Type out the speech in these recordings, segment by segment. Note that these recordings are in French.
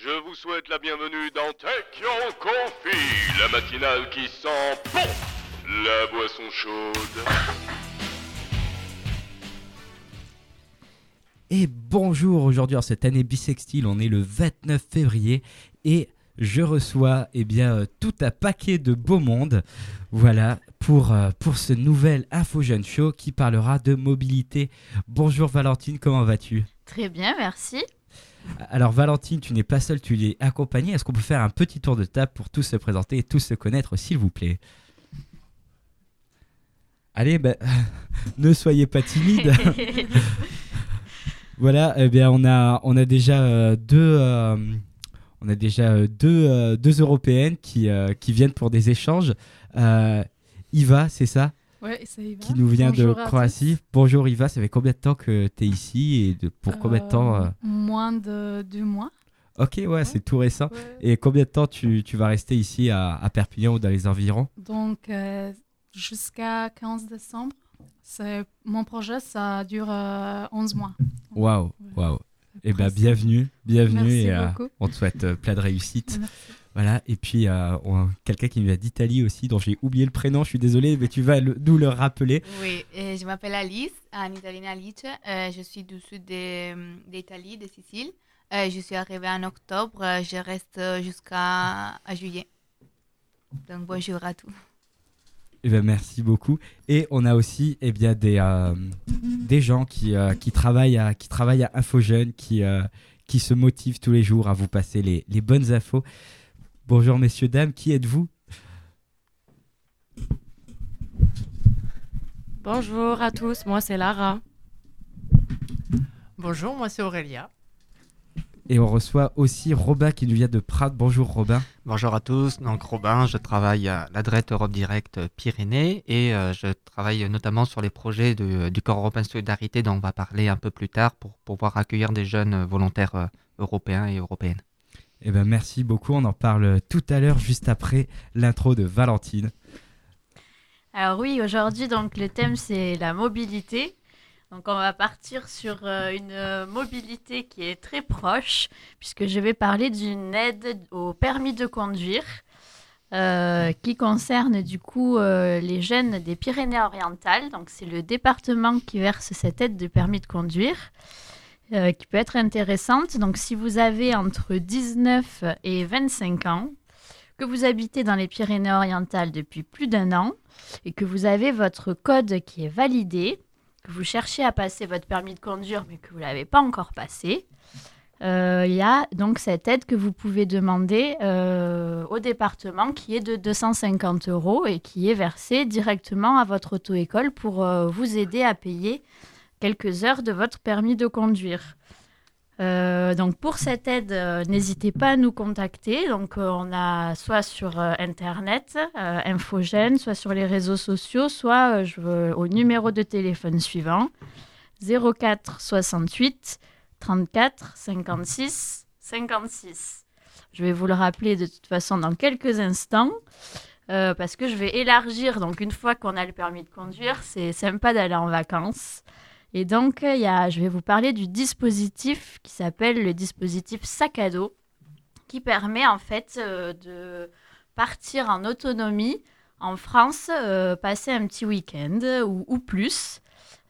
Je vous souhaite la bienvenue dans Take Your Coffee, la matinale qui sent bon la boisson chaude. Et bonjour, aujourd'hui en cette année bisextile, on est le 29 février et je reçois eh bien, euh, tout un paquet de beau monde voilà, pour, euh, pour ce nouvel Info Jeune Show qui parlera de mobilité. Bonjour Valentine, comment vas-tu? Très bien, merci. Alors Valentine, tu n'es pas seule, tu es accompagnée. Est-ce qu'on peut faire un petit tour de table pour tous se présenter et tous se connaître, s'il vous plaît? Allez, ben, ne soyez pas timide. voilà, eh bien, on a, on a déjà euh, deux, euh, on a déjà euh, deux, deux européennes qui, qui viennent pour des échanges. Iva, c'est ça? Ouais, c'est Iva. Qui nous vient Bonjour de Croatie. Bonjour Iva, ça fait combien de temps que tu es ici et de, pour combien de temps Euh, euh, Moins de deux mois. Ok, ouais, c'est tout récent. Ouais. Et combien de temps tu, tu vas rester ici à, à Perpignan ou dans les environs? Donc, euh, jusqu'à 15 décembre. C'est Mon projet, ça dure euh, 11 mois. Waouh, waouh. Eh bien, bienvenue, bienvenue Merci et on te souhaite plein de réussite. Merci. Voilà, et puis euh, quelqu'un qui vient d'Italie aussi, dont j'ai oublié le prénom, je suis désolé, mais tu vas le- nous le rappeler. Oui, euh, je m'appelle Alice, en italien Alice. Euh, je suis du sud d'Italie, de, Sicile. Euh, je suis arrivée en octobre. Je reste jusqu'à juillet. Donc bonjour à tous. Eh ben, merci beaucoup. Et on a aussi eh bien, des, des gens qui, qui, travaillent à, qui travaillent à InfoJeune, qui, qui se motivent tous les jours à vous passer les, les bonnes infos. Bonjour messieurs, dames, qui êtes-vous? Bonjour à tous, moi c'est Lara. Bonjour, moi c'est Aurélia. Et on reçoit aussi Robin qui nous vient de Prades. Bonjour Robin. Bonjour à tous, donc Robin, je travaille à l'adresse Europe Direct Pyrénées et euh, je travaille notamment sur les projets de- du Corps européen de solidarité dont on va parler un peu plus tard pour pouvoir accueillir des jeunes volontaires euh, européens et européennes. Eh ben, merci beaucoup, on en parle tout à l'heure, juste après l'intro de Valentine. Alors oui, aujourd'hui, donc le thème c'est la mobilité. Donc on va partir sur euh, une euh, mobilité qui est très proche, puisque je vais parler d'une aide au permis de conduire, euh, qui concerne du coup les jeunes des Pyrénées-Orientales. Donc c'est le département qui verse cette aide de permis de conduire, euh, qui peut être intéressante. Donc si vous avez entre 19 et 25 ans, que vous habitez dans les Pyrénées-Orientales depuis plus d'un an, et que vous avez votre code qui est validé, que vous cherchez à passer votre permis de conduire mais que vous ne l'avez pas encore passé, euh, il y a donc cette aide que vous pouvez demander euh, au département qui est de 250 euros et qui est versée directement à votre auto-école pour vous aider à payer quelques heures de votre permis de conduire. Euh, donc pour cette aide, euh, n'hésitez pas à nous contacter. Donc euh, on a soit sur internet Infogène, soit sur les réseaux sociaux, soit au numéro de téléphone suivant 04 68 34 56 56. Je vais vous le rappeler de toute façon dans quelques instants. parce que je vais élargir, donc une fois qu'on a le permis de conduire, c'est sympa d'aller en vacances. Et donc, il y a, je vais vous parler du dispositif qui s'appelle le dispositif sac à dos, qui permet en fait euh, de partir en autonomie en France, euh, passer un petit week-end ou, plus.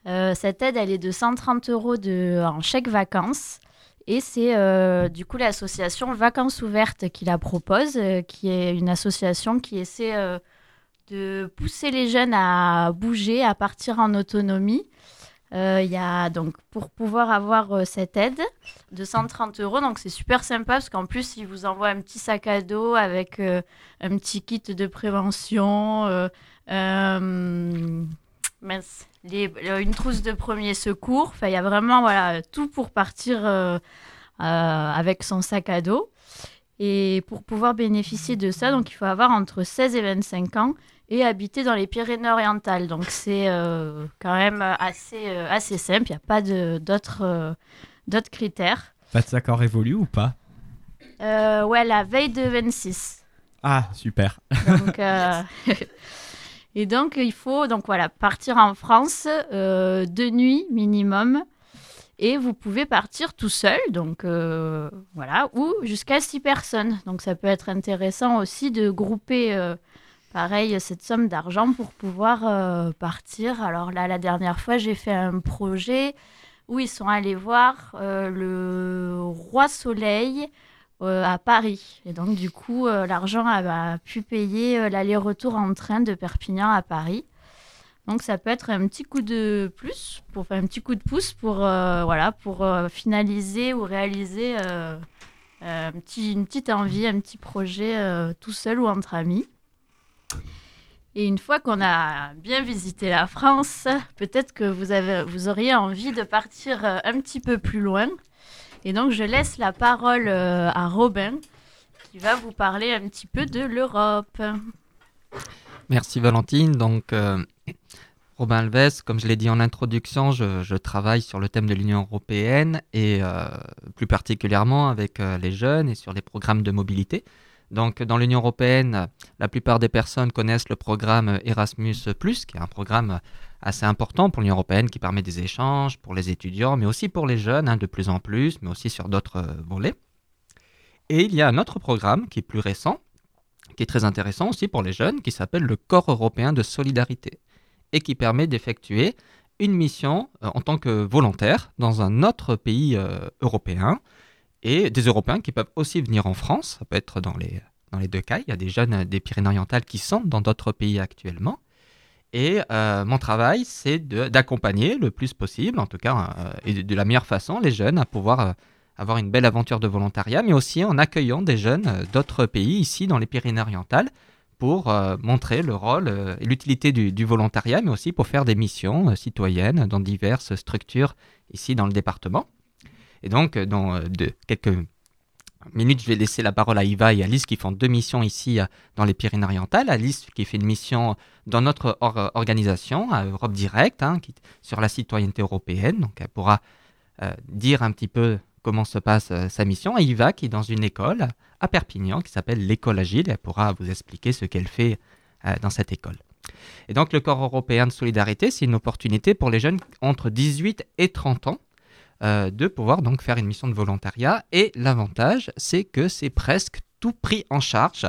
Euh, cette aide, elle est de 130 euros en chèque vacances. Et c'est du coup l'association Vacances Ouvertes qui la propose, qui est une association qui essaie de pousser les jeunes à bouger, à partir en autonomie. Euh, y a donc pour pouvoir avoir euh, cette aide de 130 euros, donc c'est super sympa parce qu'en plus ils vous envoient un petit sac à dos avec euh, un petit kit de prévention, euh, une trousse de premier secours. Il y a vraiment voilà tout pour partir avec son sac à dos. Et pour pouvoir bénéficier de ça, donc il faut avoir entre 16 et 25 ans et habiter dans les Pyrénées-Orientales. Donc c'est euh, quand même assez, euh, assez simple, il n'y a pas de- d'autres euh, d'autres critères. Votre accord évolue ou pas? Ouais, la veille de 26. Ah, super. Donc, et donc, il faut donc, voilà, partir en France deux nuits minimum Et vous pouvez partir tout seul, donc voilà, ou jusqu'à six personnes. Donc ça peut être intéressant aussi de grouper, pareil, cette somme d'argent pour pouvoir euh, partir. Alors là, la dernière fois, j'ai fait un projet où ils sont allés voir euh, le roi soleil euh, à Paris. Et donc du coup, l'argent a, pu payer l'aller-retour en train de Perpignan à Paris. Donc ça peut être un petit coup de plus, pour faire un petit coup de pouce pour, voilà, pour finaliser ou réaliser une petite envie, un petit projet tout seul ou entre amis. Et une fois qu'on a bien visité la France, peut-être que vous, avez, vous auriez envie de partir euh, un petit peu plus loin. Et donc je laisse la parole euh, à Robin qui va vous parler un petit peu de l'Europe. Merci Valentine. Donc, euh, Robin Alves, comme je l'ai dit en introduction, je, travaille sur le thème de l'Union européenne et plus particulièrement avec les jeunes et sur les programmes de mobilité. Donc, dans l'Union européenne, la plupart des personnes connaissent le programme Erasmus, qui est un programme assez important pour l'Union européenne qui permet des échanges pour les étudiants, mais aussi pour les jeunes, hein, de plus en plus, mais aussi sur d'autres euh, volets. Et il y a un autre programme qui est plus récent, qui est très intéressant aussi pour les jeunes, qui s'appelle le Corps européen de solidarité et qui permet d'effectuer une mission euh, en tant que volontaire dans un autre pays euh, européen et des Européens qui peuvent aussi venir en France. Ça peut être dans les, dans les deux cas. Il y a des jeunes des Pyrénées-Orientales qui sont dans d'autres pays actuellement. Et euh, mon travail, c'est d'accompagner le plus possible, en tout cas, euh, et de, la meilleure façon, les jeunes à pouvoir euh, avoir une belle aventure de volontariat, mais aussi en accueillant des jeunes d'autres pays ici dans les Pyrénées-Orientales pour montrer le rôle et l'utilité du, volontariat, mais aussi pour faire des missions citoyennes dans diverses structures ici dans le département. Et donc, euh, dans euh, quelques minutes, je vais laisser la parole à Iva et Alice qui font deux missions ici euh, dans les Pyrénées-Orientales. Alice qui fait une mission dans notre or- organisation, à Europe Direct, hein, sur la citoyenneté européenne. Donc, elle pourra dire un petit peu comment se passe sa mission. Et Iva qui est dans une école à Perpignan qui s'appelle l'école Agile. Elle pourra vous expliquer ce qu'elle fait dans cette école. Et donc, le Corps européen de solidarité, c'est une opportunité pour les jeunes entre 18 et 30 ans euh, de pouvoir donc faire une mission de volontariat. Et l'avantage, c'est que c'est presque tout pris en charge.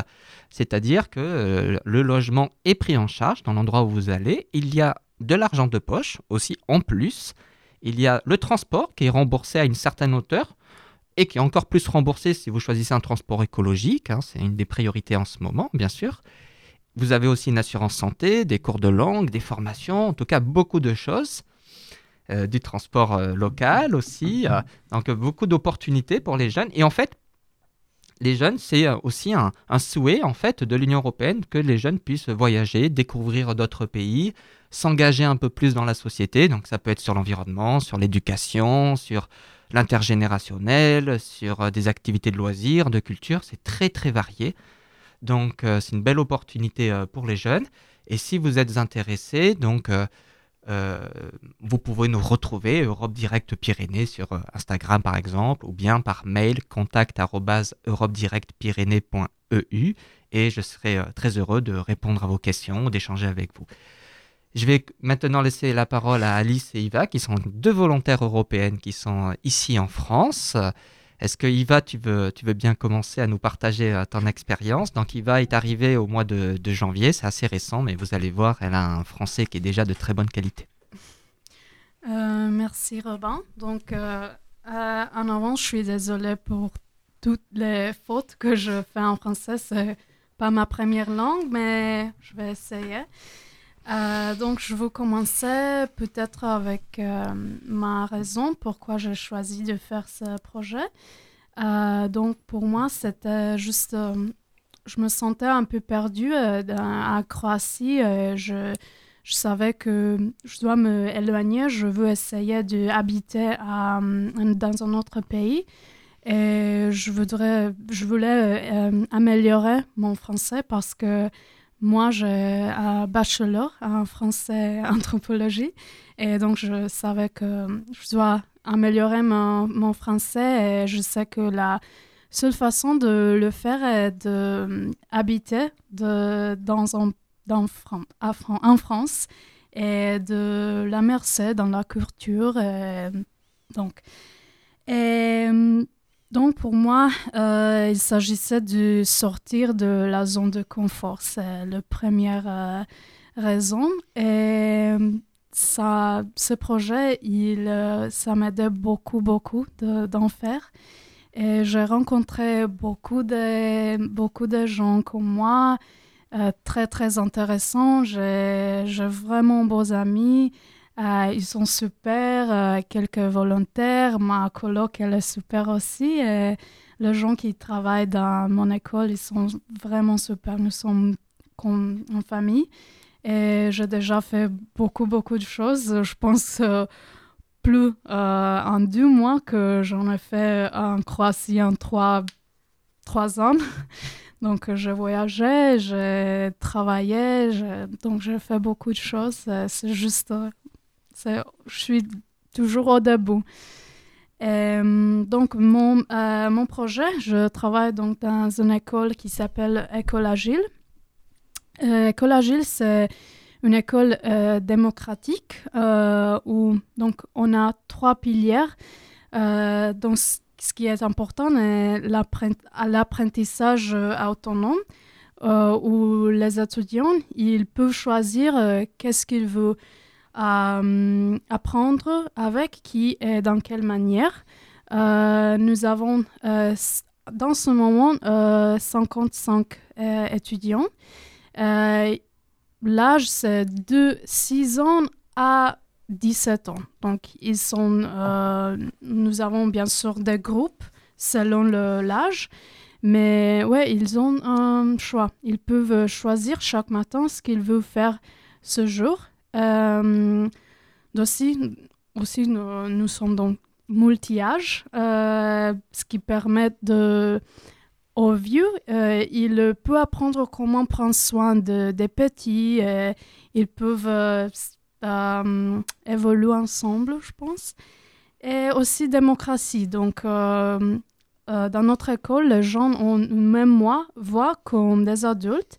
C'est-à-dire que euh, le logement est pris en charge dans l'endroit où vous allez. Il y a de l'argent de poche aussi en plus. Il y a le transport qui est remboursé à une certaine hauteur et qui est encore plus remboursé si vous choisissez un transport écologique. hein, c'est une des priorités en ce moment, bien sûr. Vous avez aussi une assurance santé, des cours de langue, des formations, en tout cas beaucoup de choses. Euh, du transport euh, local aussi. euh, donc beaucoup d'opportunités pour les jeunes. Et en fait, les jeunes, c'est aussi un, un souhait en fait de l'Union européenne que les jeunes puissent voyager, découvrir d'autres pays, s'engager un peu plus dans la société. Donc ça peut être sur l'environnement, sur l'éducation, sur l'intergénérationnel, sur des activités de loisirs, de culture. C'est très très varié. Donc c'est une belle opportunité pour les jeunes. Et si vous êtes intéressés, donc euh, vous pouvez nous retrouver Europe Direct Pyrénées sur euh, Instagram par exemple, ou bien par mail contact europedirectpyrénées.eu et je serai euh, très heureux de répondre à vos questions, d'échanger avec vous. Je vais maintenant laisser la parole à Alice et Iva, qui sont deux volontaires européennes qui sont ici en France. Est-ce que Iva, tu veux, tu veux bien commencer à nous partager ton expérience? Donc Iva est arrivée au mois de janvier, c'est assez récent, mais vous allez voir, elle a un français qui est déjà de très bonne qualité. Euh, merci Robin. Donc, euh, euh, en avant, je suis désolée pour toutes les fautes que je fais en français. C'est pas ma première langue, mais je vais essayer. Donc, je vais commencer peut-être avec ma raison pourquoi j'ai choisi de faire ce projet. Donc, pour moi, c'était juste. je me sentais un peu perdue à Croatie. je, je savais que je dois me éloigner, je veux essayer d'habiter euh, dans un autre pays. Et je, voudrais, je voulais euh, améliorer mon français parce que moi, j'ai un bachelor en français anthropologie. Et donc, je savais que je dois améliorer mon, français. Et je sais que la seule façon de le faire est d'habiter de, dans un dans Fran- en France et de l'immerser dans la culture et donc. Et, donc pour moi, euh, il s'agissait de sortir de la zone de confort. C'est la première euh, raison. Et ça, ce projet, il, euh, ça m'aidait beaucoup, beaucoup d'en faire. Et j'ai rencontré beaucoup de, beaucoup de gens comme moi, très, très intéressants. J'ai vraiment beaux amis. Euh, ils sont super, euh, quelques volontaires. Ma coloc, elle est super aussi. Et les gens qui travaillent dans mon école, ils sont vraiment super. Nous sommes comme une famille. Et j'ai déjà fait beaucoup, beaucoup de choses. Je pense euh, plus en deux mois que j'en ai fait en Croatie en trois, trois ans. Donc, je voyageais, j'ai travaillé, donc j'ai fait beaucoup de choses. C'est juste je suis toujours au debout. Euh, donc, mon, euh, mon projet, je travaille donc dans une école qui s'appelle École Agile. Euh, école Agile, c'est une école démocratique où donc, on a trois piliers. Ce qui est important est l'apprentissage autonome, où les étudiants ils peuvent choisir qu'est-ce qu'ils veulent euh, apprendre avec qui et dans quelle manière. Euh, nous avons euh, dans ce moment 55 étudiants. L'âge, c'est de 6 ans à 17 ans. Donc, ils sont, nous avons bien sûr des groupes selon l'âge. Mais ouais, ils ont un choix. Ils peuvent choisir chaque matin ce qu'ils veulent faire ce jour. Euh, aussi, aussi nous, sommes donc multi-âge, euh, ce qui permet de, aux vieux, euh, ils peuvent apprendre comment prendre soin de, des petits, ils peuvent évoluer ensemble, je pense. Et aussi démocratie. Donc, dans notre école, les gens ont, même moi, voient comme des adultes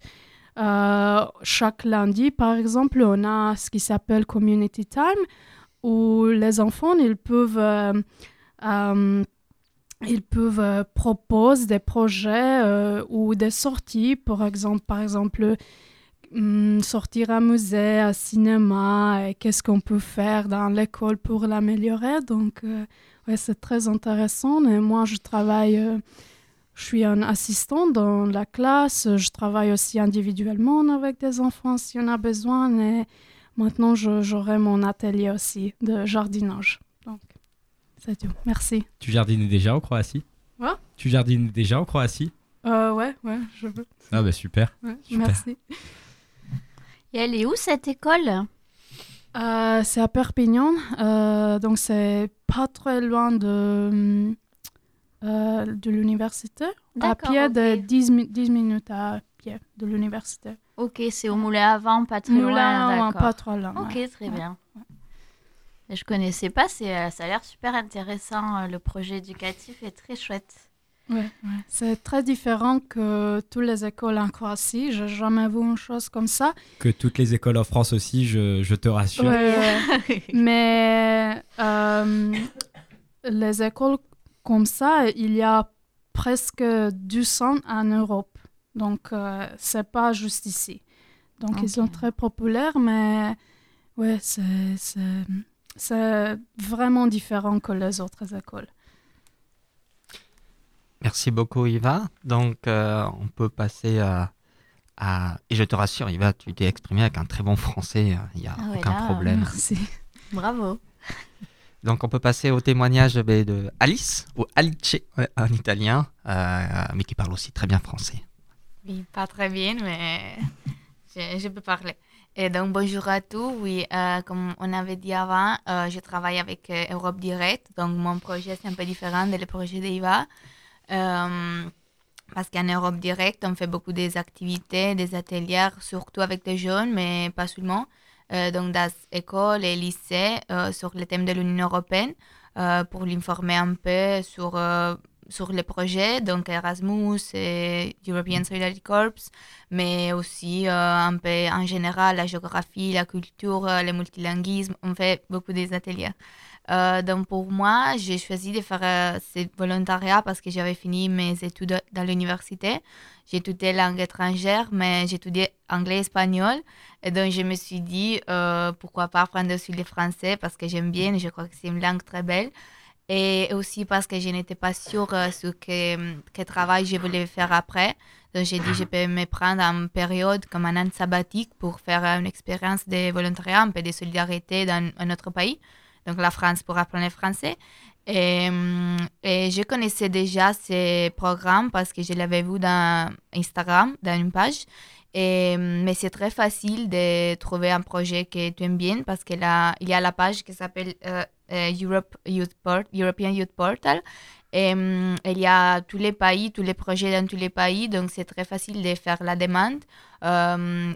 euh, chaque lundi, par exemple, on a ce qui s'appelle Community Time, où les enfants, ils peuvent, euh, euh, ils peuvent proposer des projets ou des sorties, par exemple, par exemple sortir à musée, à cinéma, qu'est-ce qu'on peut faire dans l'école pour l'améliorer? Donc, ouais, c'est très intéressant. Et moi, je travaille je suis un assistant dans la classe. Je travaille aussi individuellement avec des enfants si on a besoin. Et maintenant, j'aurai mon atelier aussi de jardinage. Donc, c'est tout. Merci. Tu jardines déjà en Croatie? Quoi? Tu jardines déjà en Croatie? Euh, Ouais, ouais, je veux. Ah bah super. Merci. Et elle est où cette école? Euh, C'est à Perpignan. Euh, donc, c'est pas très loin de euh, de l'université, à pied de 10, 10, minutes à pied de l'université. Ok, c'est au Moulin avant, pas très loin. Moulin pas trop loin. Ok, très bien. Je connaissais pas, ça a l'air super intéressant. Le projet éducatif est très chouette. Ouais, c'est très différent que toutes les écoles en Croatie. Je n'ai jamais vu une chose comme ça. Que toutes les écoles en France aussi, je, je te rassure. Mais les écoles comme ça, il y a presque 200 en Europe. Donc, euh, c'est pas juste ici. Donc, ils sont très populaires, mais ouais, c'est vraiment différent que les autres écoles. Merci beaucoup, Iva. Donc, euh, on peut passer à, à, Et je te rassure, Iva, tu t'es exprimé avec un très bon français. Il n'y a ah aucun problème. Merci. Bravo. Donc on peut passer au témoignage de Alice, ou Alice en italien, euh, mais qui parle aussi très bien français. Oui, pas très bien, mais je, peux parler. Et donc bonjour à tous. Oui, euh, comme on avait dit avant, euh, je travaille avec Europe Direct. Donc mon projet c'est un peu différent des projets d'Eva. Parce qu'en Europe Direct, on fait beaucoup des activités, des ateliers, surtout avec des jeunes, mais pas seulement. Euh, donc dans écoles et lycées euh, sur le thème de l'Union européenne euh, pour l'informer un peu sur, sur les projets, donc Erasmus et European Solidarity Corps, mais aussi un peu en général la géographie, la culture, le multilinguisme. On fait beaucoup des ateliers. Euh, donc pour moi, j'ai choisi de faire euh, ce volontariat parce que j'avais fini mes études dans l'université. Étudié langue étrangère, mais étudié anglais et espagnol. Et donc je me suis dit, euh, pourquoi pas apprendre aussi le français parce que j'aime bien, je crois que c'est une langue très belle. Et aussi parce que je n'étais pas sûre sur quel, quel travail je voulais faire après. Donc j'ai dit, je peux me prendre une période comme un an sabbatique pour faire une expérience de volontariat, un peu de solidarité dans un autre pays donc la France pour apprendre le français. Et, et, je connaissais déjà ces programmes parce que je l'avais vu dans Instagram, dans une page. Et, mais c'est très facile de trouver un projet que tu aimes bien parce qu'il il y a la page qui s'appelle euh, euh, Europe European Youth Portal. Et il y a tous les pays, tous les projets dans tous les pays, donc c'est très facile de faire la demande.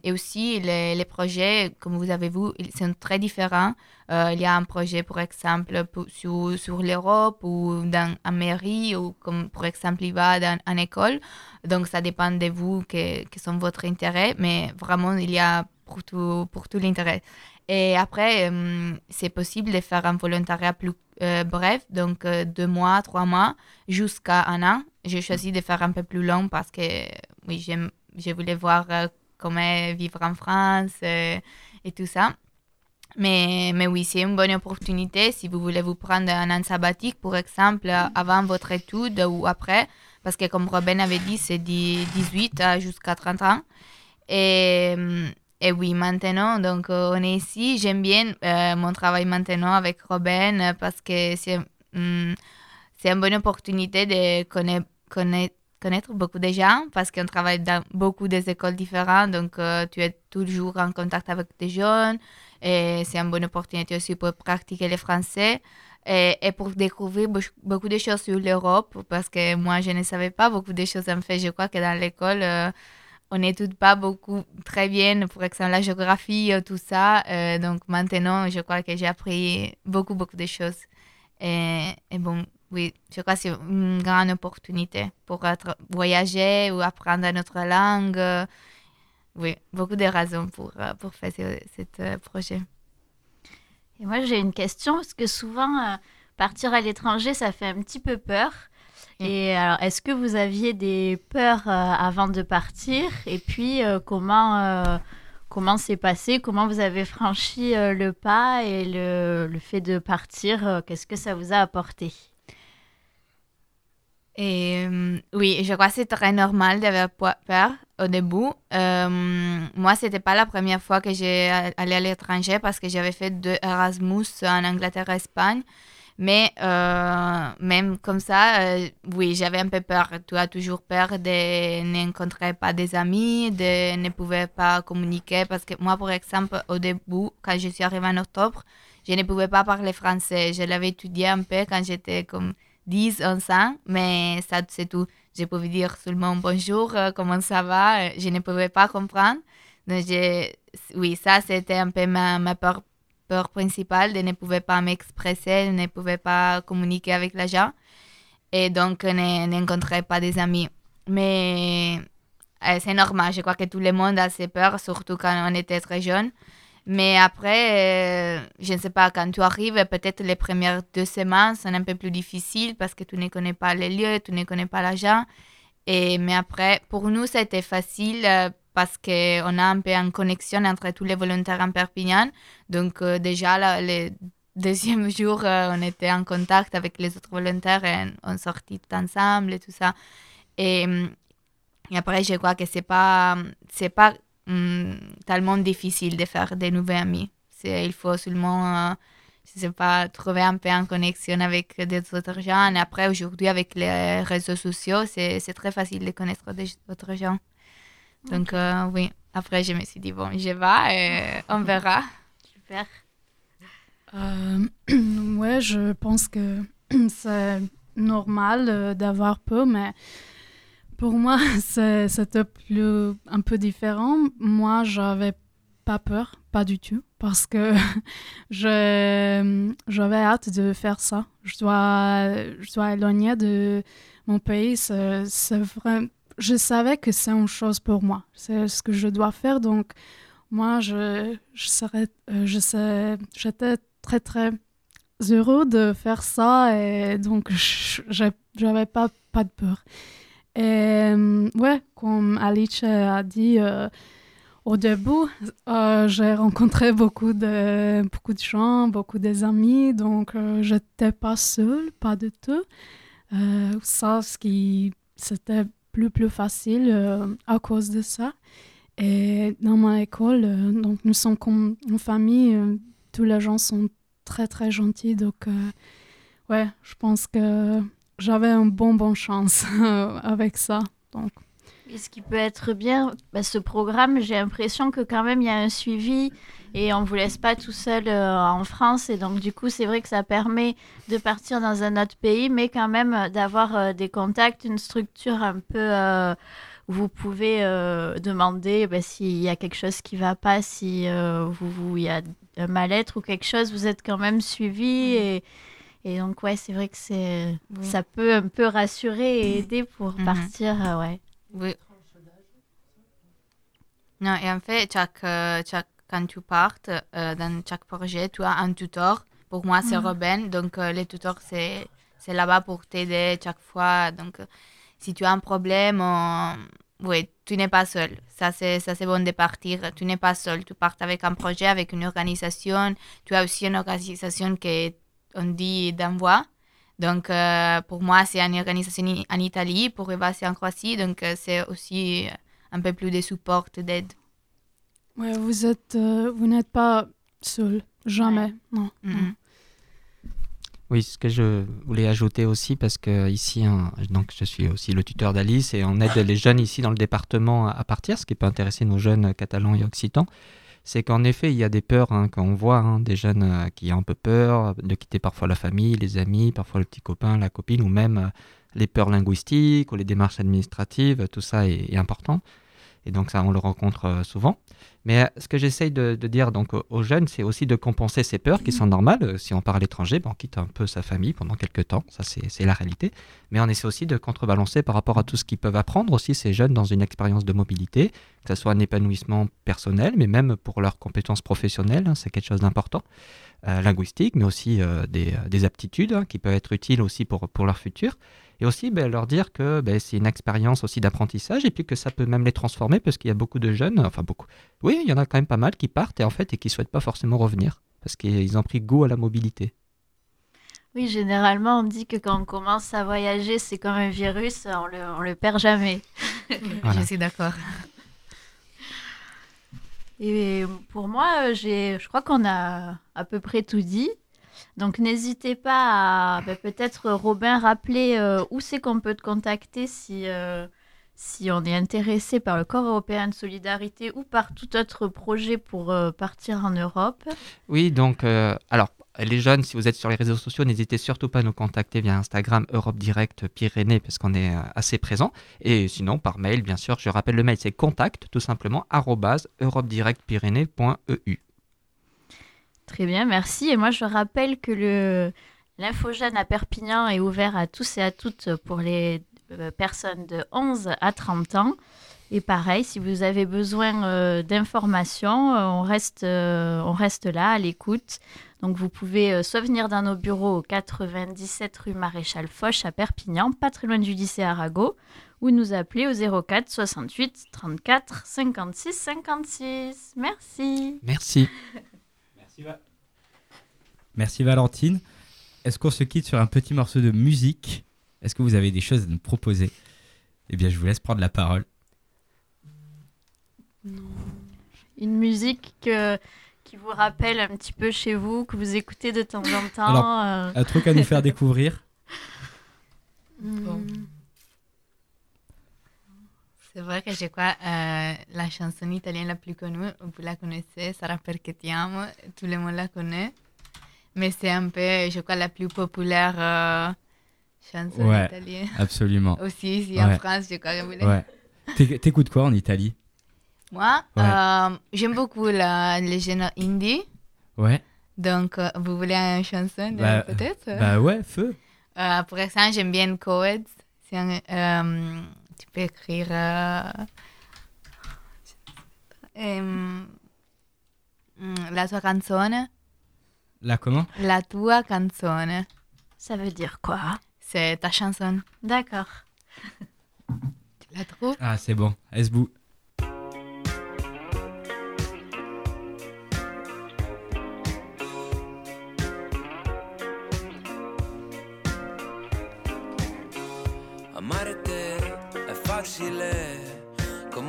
Et aussi, les, les, projets, comme vous avez vu, ils sont très différents. Euh, il y a un projet, par exemple, sur, sur l'Europe ou dans une mairie, ou comme par exemple, il va dans une école. Donc, ça dépend de vous, que, que sont votre intérêt, mais vraiment, il y a pour tout, pour tout l'intérêt. Et après, euh, c'est possible de faire un volontariat plus bref, donc deux mois, trois mois, jusqu'à un an. J'ai choisi de faire un peu plus long parce que oui, j'aime je voulais voir euh, comment vivre en France euh, et tout ça. Mais, mais oui, c'est une bonne opportunité si vous voulez vous prendre un an sabbatique, par exemple, avant votre étude ou après, parce que comme Robin avait dit, c'est 18 jusqu'à 30 ans. Et, et oui, maintenant, donc on est ici. J'aime bien euh, mon travail maintenant avec Robin parce que c'est hum, une bonne opportunité de connaître, connaître connaître beaucoup de gens parce qu'on travaille dans beaucoup des écoles différentes, donc euh, tu es toujours en contact avec des jeunes et c'est une bonne opportunité aussi pour pratiquer le français et, et pour découvrir beaucoup de choses sur l'Europe parce que moi je ne savais pas beaucoup de choses en fait. Je crois que dans l'école euh, on n'étudie pas beaucoup très bien, pour exemple la géographie, tout ça. Euh, donc maintenant je crois que j'ai appris beaucoup beaucoup de choses. Et, bon, oui, je crois que c'est une grande opportunité pour voyager ou apprendre une autre langue. Oui, beaucoup de raisons pour, euh, pour faire ce, euh, projet. Et moi, j'ai une question, parce que souvent, euh, partir à l'étranger, ça fait un petit peu peur. Et alors, est-ce que vous aviez des peurs avant de partir? Et puis, comment comment c'est passé? Comment vous avez franchi le pas et le, le fait de partir Qu'est-ce que ça vous a apporté? Et euh, oui, je crois que c'est très normal d'avoir peur au début. Euh, moi, c'était pas la première fois que j'ai allé à l'étranger parce que j'avais fait deux Erasmus en Angleterre et Espagne. Mais euh, même comme ça, euh, oui, j'avais un peu peur. Tu as toujours peur de ne rencontrer pas des amis, de ne pouvoir pas communiquer. Parce que moi, par exemple, au début, quand je suis arrivée en octobre, je ne pouvais pas parler français. Je l'avais étudié un peu quand j'étais comme 10, 11 ans, mais ça, c'est tout. Je pouvais dire seulement bonjour, euh, comment ça va. Je ne pouvais pas comprendre. Donc, oui, ça, c'était un peu ma, ma peur, peur, principale de ne pouvoir pas m'exprimer, ne pouvoir pas communiquer avec les gens. Et donc, ne rencontrer pas des amis. Mais euh, c'est normal, je crois que tout le monde a ses peurs, surtout quand on était très jeune. Mais après, euh, je ne sais pas, quand tu arrives, peut-être les premières deux semaines sont un peu plus difficiles parce que tu ne connais pas les lieux, tu ne connais pas l'agent. Et, mais après, pour nous, été facile euh, parce qu'on a un peu une connexion entre tous les volontaires en Perpignan. Donc, euh, déjà, le deuxième jour, on était en contact avec les autres volontaires et on sortit ensemble et tout ça. Et, et après, je crois que c'est pas, c'est pas Hmm, tellement difficile de faire des nouveaux amis. Il faut seulement, euh, je pas, trouver un peu en connexion avec des autres gens. Et après, aujourd'hui, avec les réseaux sociaux, c'est très facile de connaître des autres gens. Donc, euh, oui, après, je me suis dit, bon, je vais et on verra. Super. Euh, ouais, je pense que c'est normal d'avoir peur, mais pour moi, c'était plus un peu différent. Moi, j'avais pas peur, pas du tout, parce que j'avais hâte de faire ça. Je dois, je dois éloigner de mon pays. C'est vrai, je savais que c'est une chose pour moi. C'est ce que je dois faire. Donc, moi, je, serais, euh, je sais, j'étais très, très heureux de faire ça et donc j'avais pas, pas de peur. Et euh, ouais, comme Alice a dit euh, au début, j'ai rencontré beaucoup de, beaucoup de gens, beaucoup des amis, donc euh, j'étais pas seule, pas du tout. Ça, ce qui, c'était plus, plus facile euh, à cause de ça. Et dans ma école, euh, donc nous sommes comme une famille, euh, tous les gens sont très très gentils, donc ouais, je pense que j'avais un bon bon chance avec ça. Donc Et ce qui peut être bien, bah, ce programme, j'ai l'impression que quand même il y a un suivi et on vous laisse pas tout seul euh, en France. Et donc du coup, c'est vrai que ça permet de partir dans un autre pays, mais quand même euh, d'avoir euh, des contacts, une structure un peu où vous pouvez demander bah, s'il y a quelque chose qui va pas, si vous, vous- y a un mal-être ou quelque chose, vous êtes quand même suivi et et donc ouais, c'est vrai que c'est Oui. ça peut un peu rassurer et aider pour Mhm. partir, ouais. Oui. Non, et en fait, chaque, euh, chaque, quand tu partes euh, dans chaque projet, tu as un tuteur. Pour moi, c'est Mhm. Robin. Donc, euh, le tuteur, c'est là-bas pour t'aider chaque fois. Donc, euh, si tu as un problème, euh, oui, tu n'es pas seul. Ça, c'est bon de partir. Tu n'es pas seul. Tu pars avec un projet, avec une organisation. Tu as aussi une organisation que on dit d'envoi. Donc, euh, pour moi, c'est une organisation en Italie. Pour Eva, c'est en Croatie. Donc, euh, c'est aussi euh, un peu plus de support, d'aide. ouais, vous êtes, euh, vous n'êtes pas seul, jamais, non. non. Oui, ce que je voulais ajouter aussi, parce que ici, hein, donc je suis aussi le tuteur d'Alice et on aide les jeunes ici dans le département à- à partir, ce qui peut intéresser nos jeunes catalans et occitans. C'est qu'en effet, il y a des peurs hein, quand on voit hein, des jeunes euh, qui ont un peu peur de quitter parfois la famille, les amis, parfois le petit copain, la copine, ou même euh, les peurs linguistiques ou les démarches administratives, tout ça est, est important. Et donc ça, on le rencontre euh, souvent. Mais euh, ce que j'essaye de, dire donc aux- jeunes, c'est aussi de compenser ces peurs qui sont normales. Euh, Si on part à l'étranger, on quitte un peu sa famille pendant quelques temps, ça c'est la réalité. Mais on essaie aussi de contrebalancer par rapport à tout ce qu'ils peuvent apprendre aussi ces jeunes dans une expérience de mobilité, que ce soit un épanouissement personnel, mais même pour leurs compétences professionnelles, hein, c'est quelque chose d'important, linguistique, mais aussi des, des aptitudes hein, qui peuvent être utiles aussi pour leur futur. Et aussi ben, leur dire que ben, c'est une expérience aussi d'apprentissage et puis que ça peut même les transformer parce qu'il y a beaucoup de jeunes, enfin beaucoup, oui, il y en a quand même pas mal qui partent et en fait et qui souhaitent pas forcément revenir parce qu'ils ont pris goût à la mobilité. Oui, généralement, on dit que quand on commence à voyager, c'est comme un virus, on le, on le perd jamais. Voilà. Je suis d'accord. Et pour moi, euh, j'ai, je crois qu'on a à peu près tout dit. Donc n'hésitez pas à ben, peut-être Robin rappeler euh, où c'est qu'on peut te contacter si, euh, si on est intéressé par le corps européen de solidarité ou par tout autre projet pour euh, partir en Europe. Oui, donc, alors, les jeunes, si vous êtes sur les réseaux sociaux, n'hésitez surtout pas à nous contacter via Instagram Europe Direct Pyrénées, parce qu'on est assez présent. Et sinon, par mail, bien sûr, je rappelle le mail, c'est contact, tout simplement, arrobase europedirectpyrénées.eu. Très bien, merci. Et moi, je rappelle que le l'infogène à Perpignan est ouvert à tous et à toutes pour les euh, personnes de 11 à 30 ans. Et pareil, si vous avez besoin euh, d'informations, euh, on, reste, euh, on reste là à l'écoute. Donc, vous pouvez soit venir dans nos bureaux au 97 rue Maréchal Foch à Perpignan, pas très loin du lycée Arago, ou nous appeler au 04 68 34 56 56. Merci. Merci. Merci Valentine. Est-ce qu'on se quitte sur un petit morceau de musique? Est-ce que vous avez des choses à nous proposer? Eh bien, je vous laisse prendre la parole. Une musique que- qui vous rappelle un petit peu chez vous, que vous écoutez de temps en temps. Alors, euh, Un truc à nous faire découvrir? Bon. C'est vrai que je crois euh, la chanson italienne la plus connue, vous la connaissez, Sarà perché ti amo, tout le monde la connaît. Mais c'est un peu, je crois, la plus populaire euh, chanson Ouais. italienne. Absolument. Aussi, ici Ouais. en France, je crois que vous l'avez. Ouais. T'éc- T'écoutes quoi en Italie? Moi, Ouais. euh, j'aime beaucoup la, les genres indie. Ouais. Donc, euh, vous voulez une chanson Bah, peut-être? Bah ouais, feu. Euh, Par exemple, j'aime bien Coeds. C'est un, euh, tu peux écrire. euh, euh, la tua canzone. Là, comment? La tua canzone. Ça veut dire quoi? C'est ta chanson. D'accord. Tu la trouves? Ah, c'est bon. Esbou.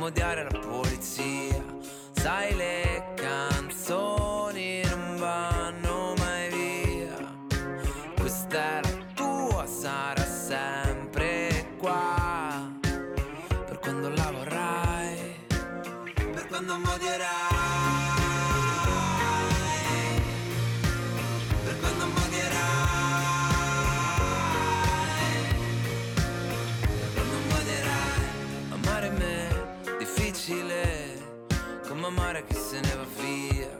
Odiare la polizia. Sai le canzoni non vanno mai via. Questa è la tua, sarà sempre qua. Per quando la vorrai, per quando modierai. Per come amare chi se ne va via.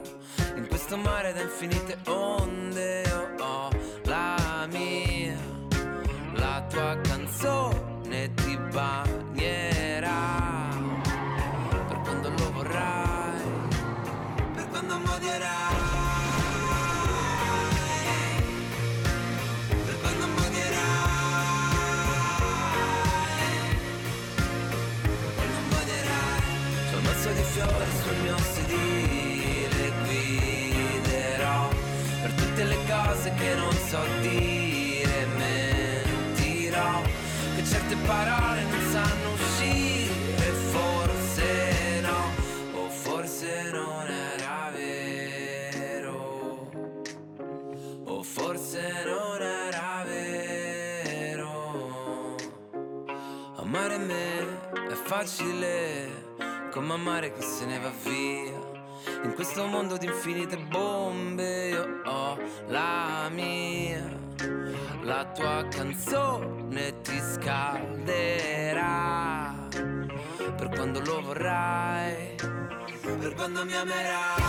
In questo mare da infinite onde io ho la mia la tua canzone fiori sul mio sedile Guiderò per tutte le cose che non so dire Mentirò che certe parole non sanno uscire Forse no, o forse non era vero O forse non era vero. Amare me è facile come amare chi se ne va via. In questo mondo di infinite bombe io ho la mia. La tua canzone ti scalderà per quando lo vorrai, per quando mi amerai.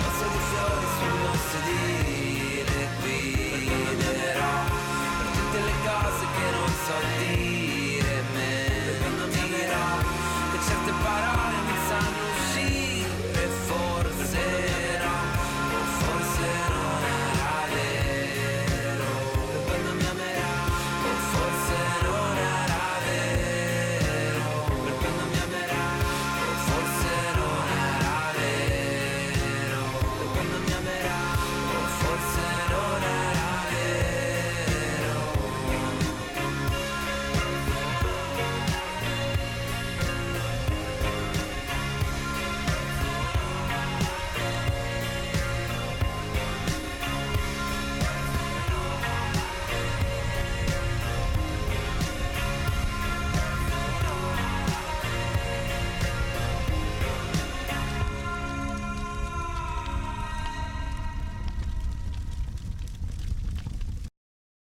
Mazzo di fiori sul sedile guiderò per tutte le cose che non so dire.